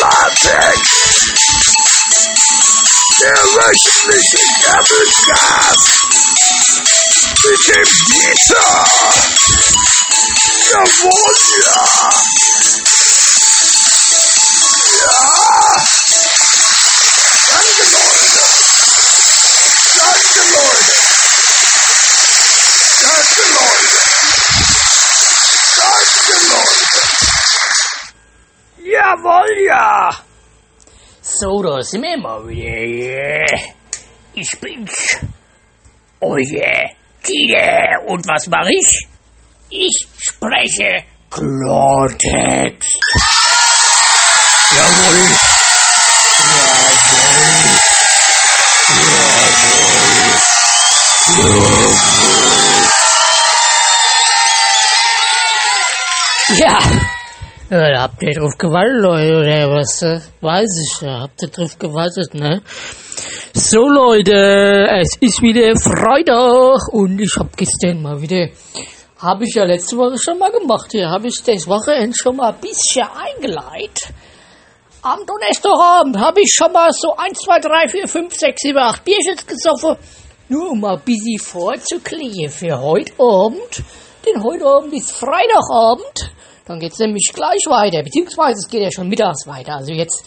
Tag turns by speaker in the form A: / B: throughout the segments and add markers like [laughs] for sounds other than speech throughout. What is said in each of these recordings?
A: Latex. Der wöchentliche Gabbelcast mit dem Peter. Jawohl, ja. Ja. Danke, Leute. Danke, Leute. Danke, Jawohl, ja.
B: So, da sind wir mal wieder. Ich bin's. Euer Tide. Und was mache ich? Ich spreche Klartext. Jawohl. Ja. Ja, da habt ihr drauf gewartet, oder was? äh, Weiß ich, ja. Habt ihr drauf gewartet, ne? So, Leute, es ist wieder Freitag und ich hab gestern mal wieder, habe ich ja letzte Woche schon mal gemacht hier, habe ich das Wochenende schon mal ein bisschen eingeleitet. Am Donnerstagabend habe ich schon mal so 1, 2, 3, 4, 5, 6, 7, 8 Bierchen gesoffen. Nur um mal ein bisschen vorzuklären für heute Abend. Denn heute Abend ist Freitagabend. Dann geht's nämlich gleich weiter. Beziehungsweise es geht ja schon mittags weiter. Also jetzt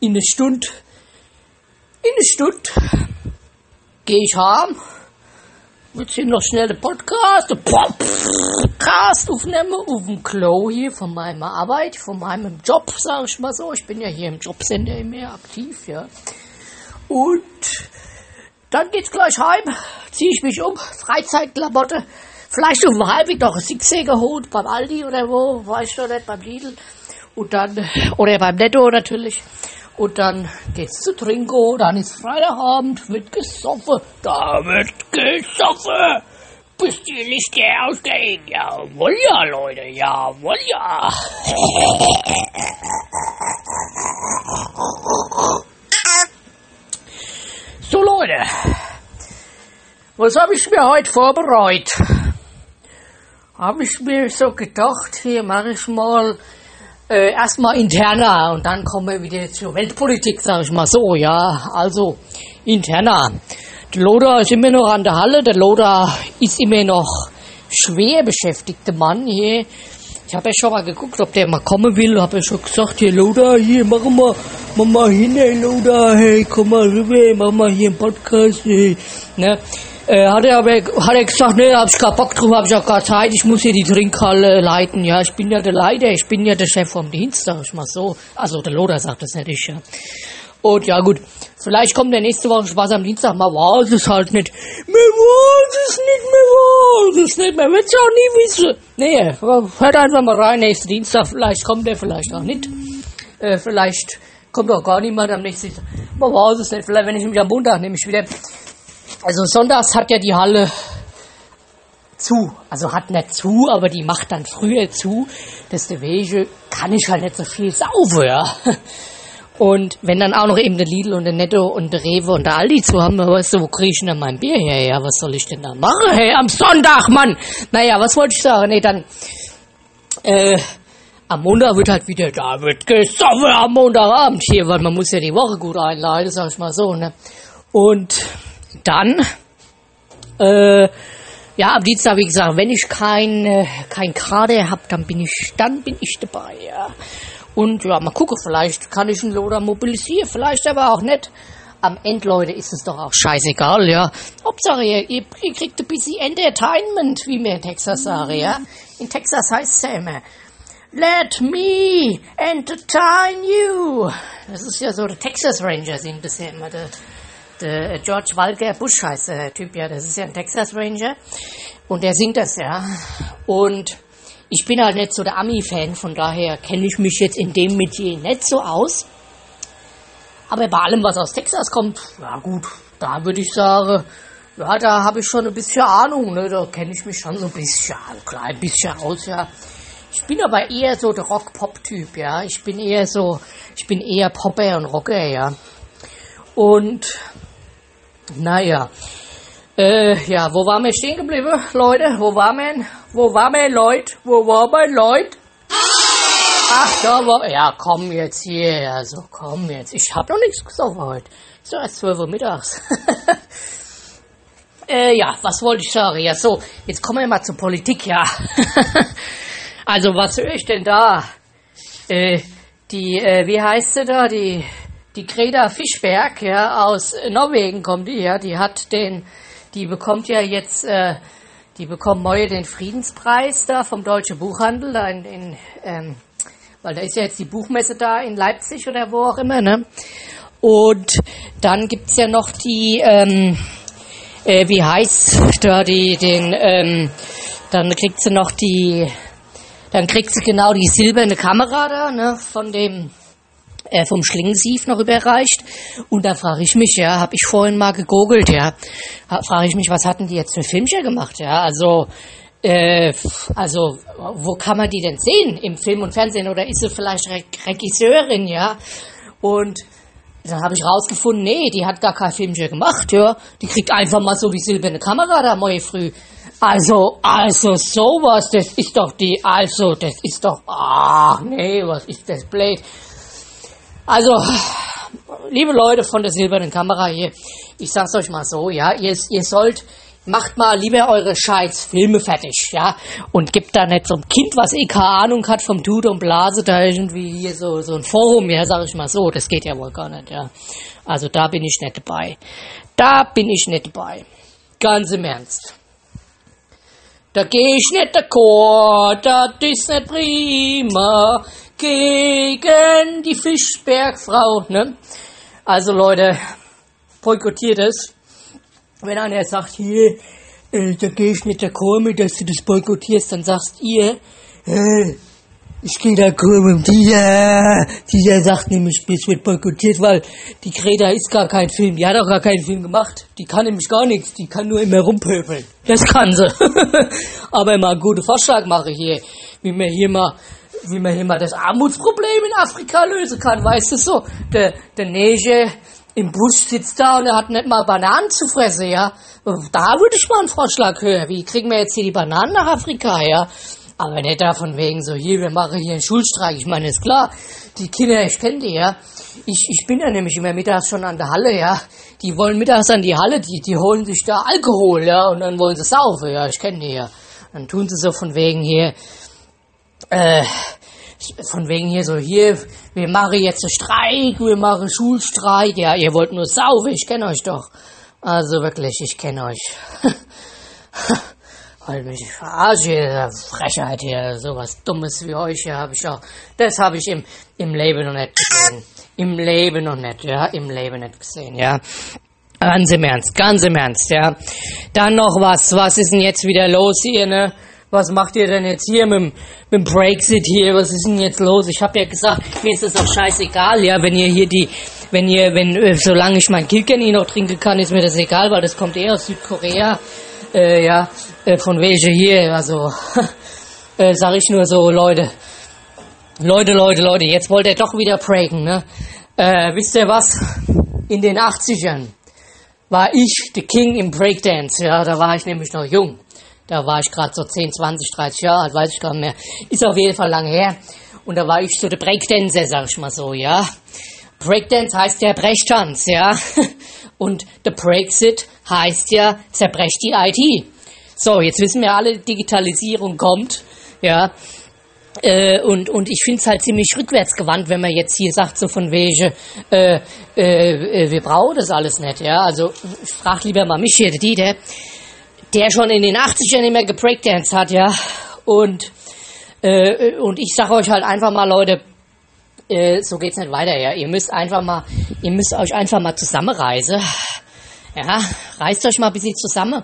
B: in eine Stunde, in eine Stunde gehe ich heim. Jetzt hier noch schnell den Podcast, den Podcast aufnehmen auf dem Klo hier von meiner Arbeit, von meinem Job, sage ich mal so. Ich bin ja hier im Jobcenter immer aktiv, ja. Und dann geht's gleich heim, ziehe ich mich um, Freizeitklamotte, vielleicht dem Heimweg noch ein Sixer geholt, beim Aldi oder wo, weiß ich noch nicht, beim Lidl. Und dann, oder beim Netto natürlich. Und dann geht's zu Trinko, dann ist Freitagabend, wird gesoffen, da wird gesoffen, bis die Lichter ausgehen. Jawohl ja, Leute, jawohl ja. So, Leute, was habe ich mir heute vorbereitet? Habe ich mir so gedacht, hier mache ich mal äh, erstmal interner und dann kommen wir wieder zur Weltpolitik, sage ich mal so, ja. Also, interner. Der Loder ist immer noch an der Halle, der Loder ist immer noch schwer beschäftigter Mann hier. Ich habe ja schon mal geguckt, ob der mal kommen will. Habe ja schon gesagt, hier Loda, hier machen wir, mach mal hin, hey Loda, hey, komm mal rüber, mach mal hier einen Podcast, hey. Ne? Äh, hat er aber hat er gesagt, ne, hab ich keinen Bock drauf, hab ich auch keine Zeit, ich muss hier die Trinkhalle leiten. Ja, ich bin ja der Leiter, ich bin ja der Chef vom Dienst, sag ich mal so. Also der Loder sagt das nicht ich, ja. Und ja gut, vielleicht kommt der nächste Woche Spaß am Dienstag, man weiß es halt nicht. Man weiß es nicht, man weiß es nicht, man wird es auch nie wissen. Nee, hört einfach mal rein, nächsten Dienstag, vielleicht kommt der, vielleicht auch nicht. Äh, vielleicht kommt auch gar niemand am nächsten Dienstag. Man weiß es nicht, vielleicht wenn ich mich am Montag nämlich wieder... Also sonntags hat ja die Halle zu. Also hat nicht zu, aber die macht dann früher zu. Deswegen kann ich halt nicht so viel saufen, ja. Und wenn dann auch noch eben der Lidl und der Netto und der Rewe und der Aldi zu haben, weißt du, wo kriege ich denn mein Bier her? Ja, was soll ich denn da machen? Hey, am Sonntag, Mann! Naja, was wollte ich sagen? Nee, dann, äh, am Montag wird halt wieder, da wird gesoffen am Montagabend hier, weil man muss ja die Woche gut einleiten, sag ich mal so, ne? Und dann, äh, ja, am Dienstag, wie gesagt, wenn ich kein, äh, kein Kader hab, dann bin ich, dann bin ich dabei, ja. Und ja, mal gucken, vielleicht kann ich einen Loder mobilisieren, vielleicht aber auch nicht. Am Ende, Leute, ist es doch auch scheißegal, ja. Hauptsache, ihr, ihr kriegt ein bisschen Entertainment, wie wir in Texas sagen, ja. In Texas heißt es ja immer, let me entertain you. Das ist ja so, der Texas Ranger sind das ja immer, der, der George Walker Bush heißt der Typ, ja, das ist ja ein Texas Ranger. Und der singt das, ja. Und ich bin halt nicht so der Ami-Fan, von daher kenne ich mich jetzt in dem Metier nicht so aus. Aber bei allem, was aus Texas kommt, ja gut, da würde ich sagen, ja, da habe ich schon ein bisschen Ahnung, ne? da kenne ich mich schon so ein bisschen, ein klein bisschen aus, ja. Ich bin aber eher so der Rock-Pop-Typ, ja. Ich bin eher so, ich bin eher Popper und Rocker, ja. Und, naja, äh, ja, wo waren wir stehen geblieben, Leute? Wo waren wir? Wo waren wir, Leute? Wo waren wir, Leute? Ach, da war, ja, komm jetzt hier, also komm jetzt. Ich hab noch nichts gesagt heute. Ist doch erst 12 Uhr mittags. [laughs] äh, ja, was wollte ich sagen? Ja, so, jetzt kommen wir mal zur Politik, ja. [laughs] also, was höre ich denn da? Äh, die, äh, wie heißt sie da? Die, die Greta Fischberg, ja, aus Norwegen kommt die, ja, die hat den, die bekommt ja jetzt, äh, die bekommt neue den Friedenspreis da vom Deutschen Buchhandel, da in, in ähm, weil da ist ja jetzt die Buchmesse da in Leipzig oder wo auch immer, ne? Und dann gibt's ja noch die, ähm, äh, wie heißt da die, den, ähm, dann kriegt sie noch die, dann kriegt sie genau die silberne Kamera da, ne, von dem, äh, vom Schlingensief noch überreicht. Und da frage ich mich, ja, habe ich vorhin mal gegoogelt, ja, frage ich mich, was hatten die jetzt für Filmchen gemacht, ja, also, äh, also, wo kann man die denn sehen? Im Film und Fernsehen? Oder ist sie vielleicht Re Regisseurin, ja? Und dann habe ich rausgefunden, nee, die hat gar kein Filmchen gemacht, ja. Die kriegt einfach mal so die silberne Kamera da morgen früh. Also, also sowas, das ist doch die, also, das ist doch, ach nee, was ist das blöd. Also, liebe Leute von der silbernen Kamera hier, ich sag's euch mal so, ja, ihr, ihr sollt, macht mal lieber eure scheiß Filme fertig, ja, und gebt da nicht so ein Kind, was eh keine Ahnung hat vom Dude und Blase, da irgendwie hier so, so ein Forum, ja, sag ich mal so, das geht ja wohl gar nicht, ja. Also da bin ich nicht dabei. Da bin ich nicht dabei. Ganz im Ernst. Da geh ich nicht d'accord, das ist nicht prima, gegen die Fischbergfrau, ne? Also Leute, boykottiert es. Wenn einer sagt, hier, äh, da gehe ich nicht d'accord mit, dass du das boykottierst, dann sagst ihr, äh, ich gehe d'accord mit dieser, dieser sagt nämlich, es wird boykottiert, weil die Greta ist gar kein Film, die hat auch gar keinen Film gemacht, die kann nämlich gar nichts, die kann nur immer rumpöbeln, das kann sie. [laughs] Aber mal einen guten Vorschlag mache hier, wie man hier mal wie man hier mal das Armutsproblem in Afrika lösen kann, weißt du so? Der, der Neger im Busch sitzt da und er hat nicht mal Bananen zu fressen, ja? Da würde ich mal einen Vorschlag hören. Wie kriegen wir jetzt hier die Bananen nach Afrika, ja? Aber nicht davon wegen so, hier, wir machen hier einen Schulstreik. Ich meine, ist klar, die Kinder, ich kenne die, ja. Ich, ich bin ja nämlich immer mittags schon an der Halle, ja. Die wollen mittags an die Halle, die, die holen sich da Alkohol, ja, und dann wollen sie saufen, ja, ich kenne die ja. Dann tun sie so von wegen hier, äh, von wegen hier so, hier, wir machen jetzt einen Streik, wir machen Schulstreik, ja, ihr wollt nur saufen, ich kenne euch doch. Also wirklich, ich kenne euch. [laughs] Weil mich verarsche, hier, Frechheit hier, sowas Dummes wie euch hier habe ich auch, das habe ich im, im Leben noch nicht gesehen. Im Leben noch nicht, ja, im Leben nicht gesehen, ja. Ganz im Ernst, ganz im Ernst, ja. Dann noch was, was ist denn jetzt wieder los hier, ne? was macht ihr denn jetzt hier mit, mit dem Brexit hier? Was ist denn jetzt los? Ich habe ja gesagt, mir ist das auch scheißegal, ja, wenn ihr hier die, wenn ihr, wenn, äh, solange ich mein Kilkenny noch trinken kann, ist mir das egal, weil das kommt eher aus Südkorea, äh, ja, äh, von welche hier, also, [laughs] äh, sag ich nur so, Leute, Leute, Leute, Leute, jetzt wollt ihr doch wieder breaken, ne? Äh, wisst ihr was? In den 80ern war ich der King im Breakdance, ja, da war ich nämlich noch jung. Da war ich gerade so 10, 20, 30 Jahre alt, weiß ich gar nicht mehr. Ist auf jeden Fall lange her. Und da war ich so der Breakdancer, sag ich mal so, ja. Breakdance heißt ja Brechtanz, ja. [laughs] Und der Brexit heißt ja zerbrecht die IT. So, jetzt wissen wir alle, Digitalisierung kommt, ja. Äh, und, und ich finde es halt ziemlich rückwärtsgewandt, wenn man jetzt hier sagt, so von wegen, äh, äh, wir brauchen das alles nicht, ja. Also, ich frag lieber mal mich hier, der Dieter der schon in den 80ern immer gebreakdanced hat, ja. Und, äh, und ich sage euch halt einfach mal, Leute, äh, so geht's nicht weiter, ja. Ihr müsst einfach mal, ihr müsst euch einfach mal zusammenreisen. Ja, reißt euch mal ein bisschen zusammen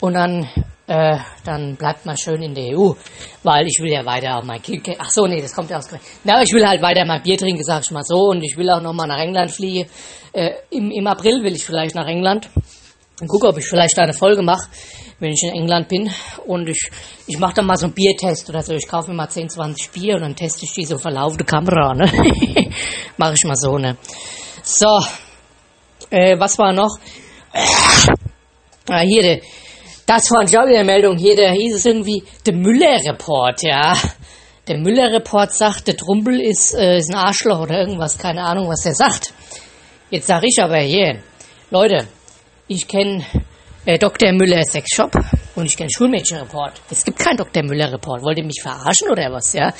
B: und dann, äh, dann bleibt mal schön in der EU, weil ich will ja weiter auch mein Kind, ach so, nee, das kommt ja aus, na, ich will halt weiter mein Bier trinken, sag ich mal so, und ich will auch noch mal nach England fliegen. Äh, im, Im April will ich vielleicht nach England und gucke, ob ich vielleicht eine Folge mache, wenn ich in England bin. Und ich, ich mache dann mal so einen Biertest oder so. Ich kaufe mir mal 10, 20 Bier und dann teste ich die so verlaufende Kamera. Ne? [laughs] mache ich mal so, ne? So, äh, was war noch? Ah, hier, de, das war ich auch wieder Meldung. Hier, da hieß es irgendwie, der Müller-Report, ja. der Müller-Report sagt, der Trumpel ist, äh, ist ein Arschloch oder irgendwas, keine Ahnung, was der sagt. Jetzt sag ich aber hier, Leute, ich kenne äh, Dr. Müller Sexshop und ich kenne Schulmädchenreport. Es gibt keinen Dr. Müller Report. Wollt ihr mich verarschen oder was, ja?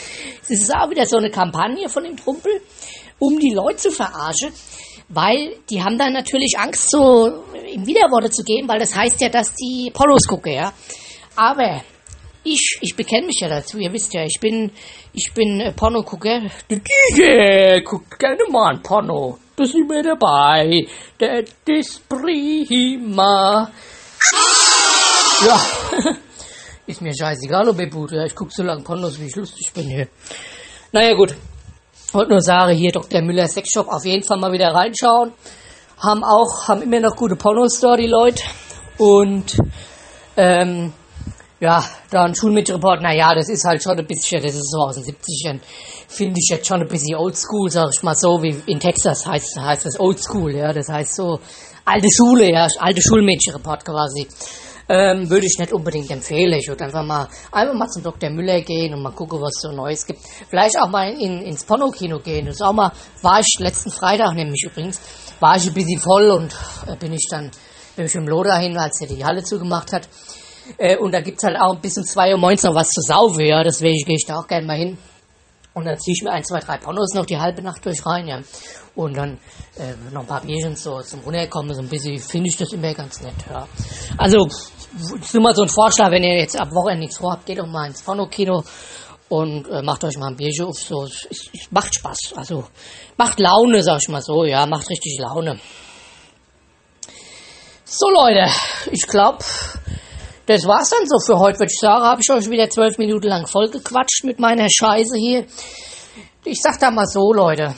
B: Es ist auch wieder so eine Kampagne von dem Trumpel, um die Leute zu verarschen, weil die haben dann natürlich Angst, so im Widerworte zu gehen, weil das heißt ja, dass die Pornos gucken, ja? Aber ich, ich bekenne mich ja dazu, ihr wisst ja, ich bin, ich bin äh, Pornogucker. Der DJ guckt gerne mal ein Porno. Da sind wir dabei. Der ist prima. Ja, [laughs] ist mir scheißegal, ob ihr Bruder. Ich guck so lange Pornos, wie ich lustig bin hier. Naja, gut. Wollte nur sagen, hier Dr. Müller Sexshop auf jeden Fall mal wieder reinschauen. Haben auch, haben immer noch gute Pornos da, die Leute. Und, ähm, ja, da ein Schulmädchenreport, naja, das ist halt schon ein bisschen, das ist so aus den 70ern, finde ich jetzt schon ein bisschen oldschool, sag ich mal so, wie in Texas heißt, heißt das oldschool, ja, das heißt so alte Schule, ja, alte Schulmädchenreport quasi. Ähm, würde ich nicht unbedingt empfehlen. Ich würde einfach mal, einfach mal zum Dr. Müller gehen und mal gucken, was so Neues gibt. Vielleicht auch mal in, ins Pornokino gehen. Das ist auch mal, war ich letzten Freitag nämlich übrigens, war ich ein bisschen voll und äh, bin ich dann, bin ich im Loder hin, als er die Halle zugemacht hat. Äh, und da gibt's halt auch ein bisschen 2 Uhr morgens noch was zu saufen, ja. Deswegen gehe ich da auch gerne mal hin. Und dann ziehe ich mir ein, zwei, drei Pornos noch die halbe Nacht durch rein, ja. Und dann äh, noch ein paar Bierchen so zum Runterkommen, so ein bisschen, finde ich das immer ganz nett, ja. Also, ist nur mal so ein Vorschlag, wenn ihr jetzt ab Wochenende nichts vorhabt, geht doch mal ins Pornokino und äh, macht euch mal ein Bierchen auf, so, es, es macht Spaß, also, macht Laune, sag ich mal so, ja, macht richtig Laune. So Leute, ich glaube, das war's dann so für heute, würde ich sagen. Habe ich euch wieder zwölf Minuten lang vollgequatscht mit meiner Scheiße hier. Ich sag da mal so, Leute.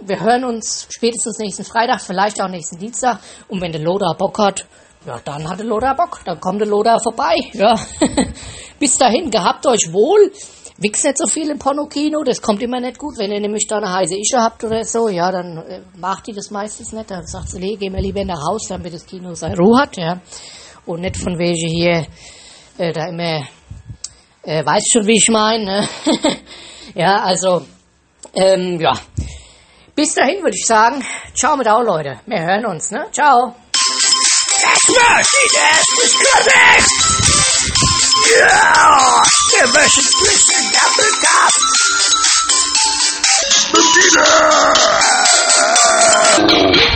B: Wir hören uns spätestens nächsten Freitag, vielleicht auch nächsten Dienstag. Und wenn der Loda Bock hat, ja, dann hat der Loda Bock. Dann kommt der Loda vorbei. Ja. [laughs] Bis dahin, gehabt euch wohl. Wichst nicht so viel im Pornokino, das kommt immer nicht gut. Wenn ihr nämlich da eine heiße Ische habt oder so, ja, dann äh, macht die das meistens nicht. Dann sagt sie, nee, geh mal lieber nach Haus, damit das Kino seine Ruhe hat, ja und nicht von welche hier äh, da immer, äh, weiß schon, wie ich meine. Ne? [laughs] ja, also, ähm, ja. Bis dahin würde ich sagen, ciao mit auch, Leute. Wir hören uns, ne? Ciao.
A: Smash! Yes, it's coming! Yeah! Immersion twisted down the top! Medina!